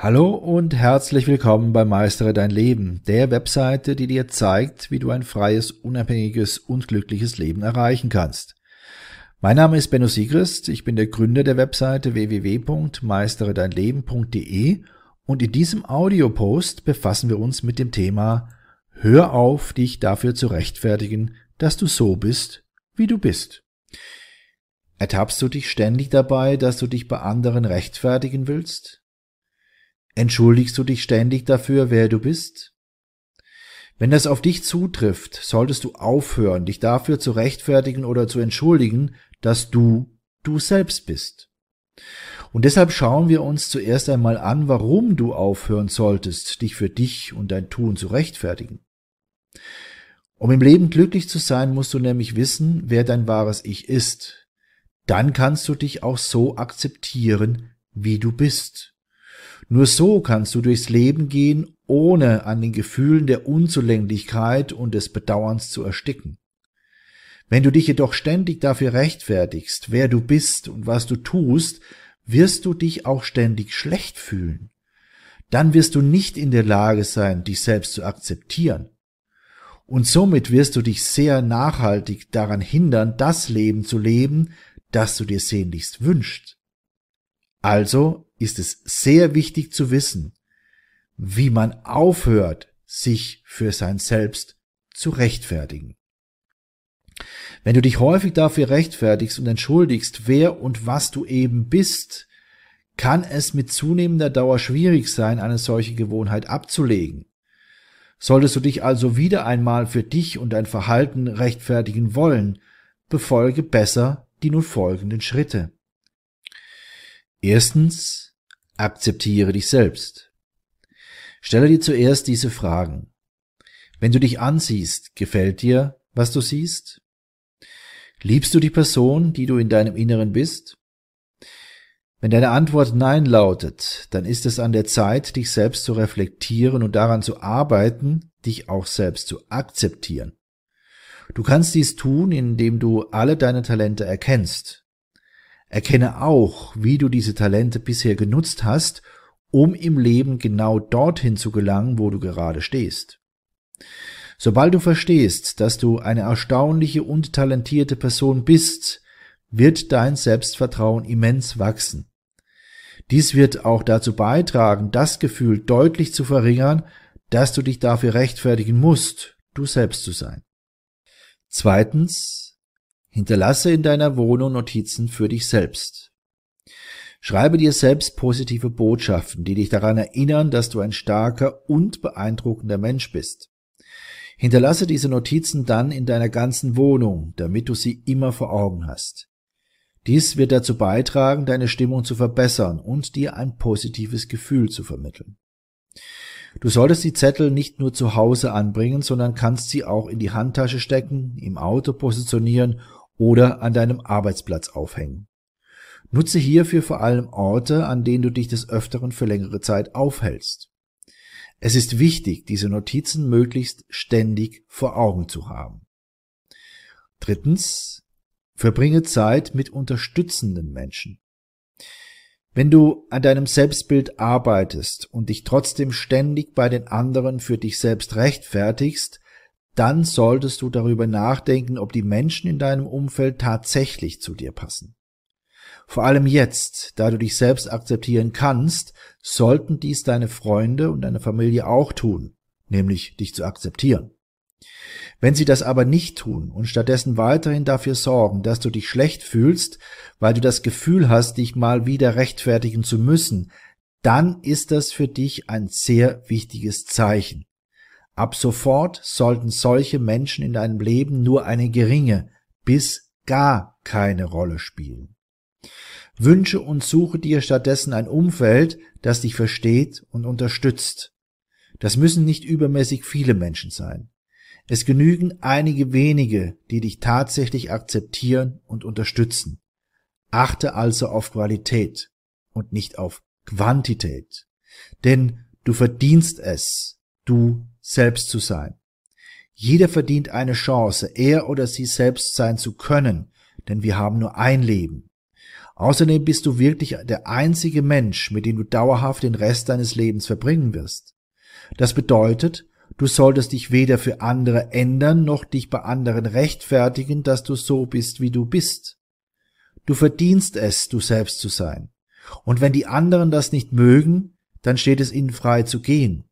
Hallo und herzlich willkommen bei Meistere dein Leben, der Webseite, die dir zeigt, wie du ein freies, unabhängiges und glückliches Leben erreichen kannst. Mein Name ist Benno Siegrist, ich bin der Gründer der Webseite www.meisteredeinleben.de und in diesem Audiopost befassen wir uns mit dem Thema Hör auf, dich dafür zu rechtfertigen, dass du so bist, wie du bist. Ertappst du dich ständig dabei, dass du dich bei anderen rechtfertigen willst? Entschuldigst du dich ständig dafür, wer du bist? Wenn das auf dich zutrifft, solltest du aufhören, dich dafür zu rechtfertigen oder zu entschuldigen, dass du du selbst bist. Und deshalb schauen wir uns zuerst einmal an, warum du aufhören solltest, dich für dich und dein Tun zu rechtfertigen. Um im Leben glücklich zu sein, musst du nämlich wissen, wer dein wahres Ich ist. Dann kannst du dich auch so akzeptieren, wie du bist. Nur so kannst du durchs Leben gehen, ohne an den Gefühlen der Unzulänglichkeit und des Bedauerns zu ersticken. Wenn du dich jedoch ständig dafür rechtfertigst, wer du bist und was du tust, wirst du dich auch ständig schlecht fühlen. Dann wirst du nicht in der Lage sein, dich selbst zu akzeptieren. Und somit wirst du dich sehr nachhaltig daran hindern, das Leben zu leben, das du dir sehnlichst wünschst. Also ist es sehr wichtig zu wissen, wie man aufhört, sich für sein Selbst zu rechtfertigen. Wenn du dich häufig dafür rechtfertigst und entschuldigst, wer und was du eben bist, kann es mit zunehmender Dauer schwierig sein, eine solche Gewohnheit abzulegen. Solltest du dich also wieder einmal für dich und dein Verhalten rechtfertigen wollen, befolge besser die nun folgenden Schritte. Erstens, Akzeptiere dich selbst. Stelle dir zuerst diese Fragen. Wenn du dich ansiehst, gefällt dir, was du siehst? Liebst du die Person, die du in deinem Inneren bist? Wenn deine Antwort Nein lautet, dann ist es an der Zeit, dich selbst zu reflektieren und daran zu arbeiten, dich auch selbst zu akzeptieren. Du kannst dies tun, indem du alle deine Talente erkennst. Erkenne auch, wie du diese Talente bisher genutzt hast, um im Leben genau dorthin zu gelangen, wo du gerade stehst. Sobald du verstehst, dass du eine erstaunliche und talentierte Person bist, wird dein Selbstvertrauen immens wachsen. Dies wird auch dazu beitragen, das Gefühl deutlich zu verringern, dass du dich dafür rechtfertigen musst, du selbst zu sein. Zweitens, Hinterlasse in deiner Wohnung Notizen für dich selbst. Schreibe dir selbst positive Botschaften, die dich daran erinnern, dass du ein starker und beeindruckender Mensch bist. Hinterlasse diese Notizen dann in deiner ganzen Wohnung, damit du sie immer vor Augen hast. Dies wird dazu beitragen, deine Stimmung zu verbessern und dir ein positives Gefühl zu vermitteln. Du solltest die Zettel nicht nur zu Hause anbringen, sondern kannst sie auch in die Handtasche stecken, im Auto positionieren oder an deinem Arbeitsplatz aufhängen. Nutze hierfür vor allem Orte, an denen du dich des Öfteren für längere Zeit aufhältst. Es ist wichtig, diese Notizen möglichst ständig vor Augen zu haben. Drittens, verbringe Zeit mit unterstützenden Menschen. Wenn du an deinem Selbstbild arbeitest und dich trotzdem ständig bei den anderen für dich selbst rechtfertigst, dann solltest du darüber nachdenken, ob die Menschen in deinem Umfeld tatsächlich zu dir passen. Vor allem jetzt, da du dich selbst akzeptieren kannst, sollten dies deine Freunde und deine Familie auch tun, nämlich dich zu akzeptieren. Wenn sie das aber nicht tun und stattdessen weiterhin dafür sorgen, dass du dich schlecht fühlst, weil du das Gefühl hast, dich mal wieder rechtfertigen zu müssen, dann ist das für dich ein sehr wichtiges Zeichen. Ab sofort sollten solche Menschen in deinem Leben nur eine geringe bis gar keine Rolle spielen. Wünsche und suche dir stattdessen ein Umfeld, das dich versteht und unterstützt. Das müssen nicht übermäßig viele Menschen sein. Es genügen einige wenige, die dich tatsächlich akzeptieren und unterstützen. Achte also auf Qualität und nicht auf Quantität. Denn du verdienst es, du selbst zu sein. Jeder verdient eine Chance, er oder sie selbst sein zu können, denn wir haben nur ein Leben. Außerdem bist du wirklich der einzige Mensch, mit dem du dauerhaft den Rest deines Lebens verbringen wirst. Das bedeutet, du solltest dich weder für andere ändern noch dich bei anderen rechtfertigen, dass du so bist, wie du bist. Du verdienst es, du selbst zu sein. Und wenn die anderen das nicht mögen, dann steht es ihnen frei zu gehen.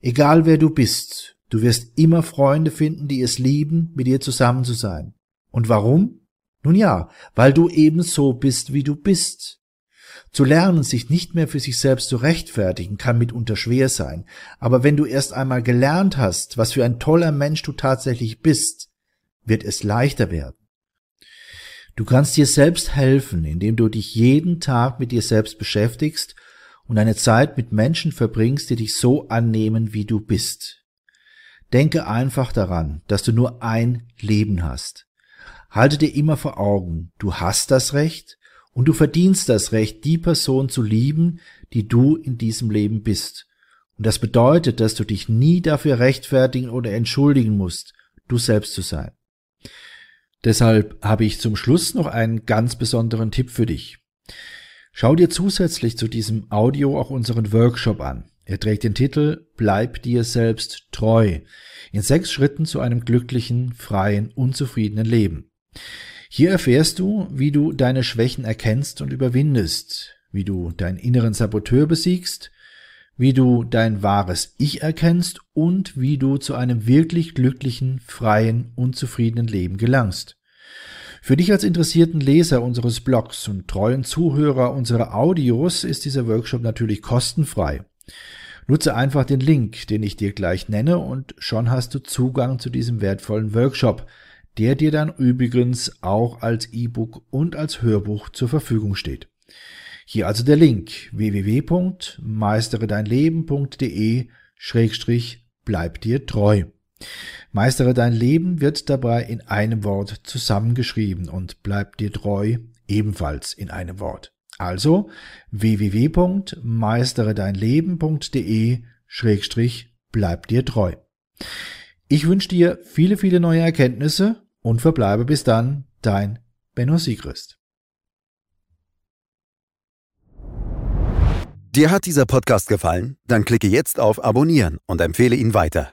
Egal wer du bist, du wirst immer Freunde finden, die es lieben, mit dir zusammen zu sein. Und warum? Nun ja, weil du eben so bist, wie du bist. Zu lernen, sich nicht mehr für sich selbst zu rechtfertigen, kann mitunter schwer sein. Aber wenn du erst einmal gelernt hast, was für ein toller Mensch du tatsächlich bist, wird es leichter werden. Du kannst dir selbst helfen, indem du dich jeden Tag mit dir selbst beschäftigst und eine Zeit mit Menschen verbringst, die dich so annehmen, wie du bist. Denke einfach daran, dass du nur ein Leben hast. Halte dir immer vor Augen, du hast das Recht und du verdienst das Recht, die Person zu lieben, die du in diesem Leben bist. Und das bedeutet, dass du dich nie dafür rechtfertigen oder entschuldigen musst, du selbst zu sein. Deshalb habe ich zum Schluss noch einen ganz besonderen Tipp für dich. Schau dir zusätzlich zu diesem Audio auch unseren Workshop an. Er trägt den Titel Bleib dir selbst treu in sechs Schritten zu einem glücklichen, freien, unzufriedenen Leben. Hier erfährst du, wie du deine Schwächen erkennst und überwindest, wie du deinen inneren Saboteur besiegst, wie du dein wahres Ich erkennst und wie du zu einem wirklich glücklichen, freien, unzufriedenen Leben gelangst. Für dich als interessierten Leser unseres Blogs und treuen Zuhörer unserer Audios ist dieser Workshop natürlich kostenfrei. Nutze einfach den Link, den ich dir gleich nenne, und schon hast du Zugang zu diesem wertvollen Workshop, der dir dann übrigens auch als E-Book und als Hörbuch zur Verfügung steht. Hier also der Link www.meisteredeinleben.de Schrägstrich bleib dir treu. Meistere dein Leben wird dabei in einem Wort zusammengeschrieben und bleib dir treu ebenfalls in einem Wort. Also www.meisteredeinleben.de Schrägstrich bleib dir treu. Ich wünsche dir viele, viele neue Erkenntnisse und verbleibe bis dann dein Benno Siegrist. Dir hat dieser Podcast gefallen? Dann klicke jetzt auf Abonnieren und empfehle ihn weiter.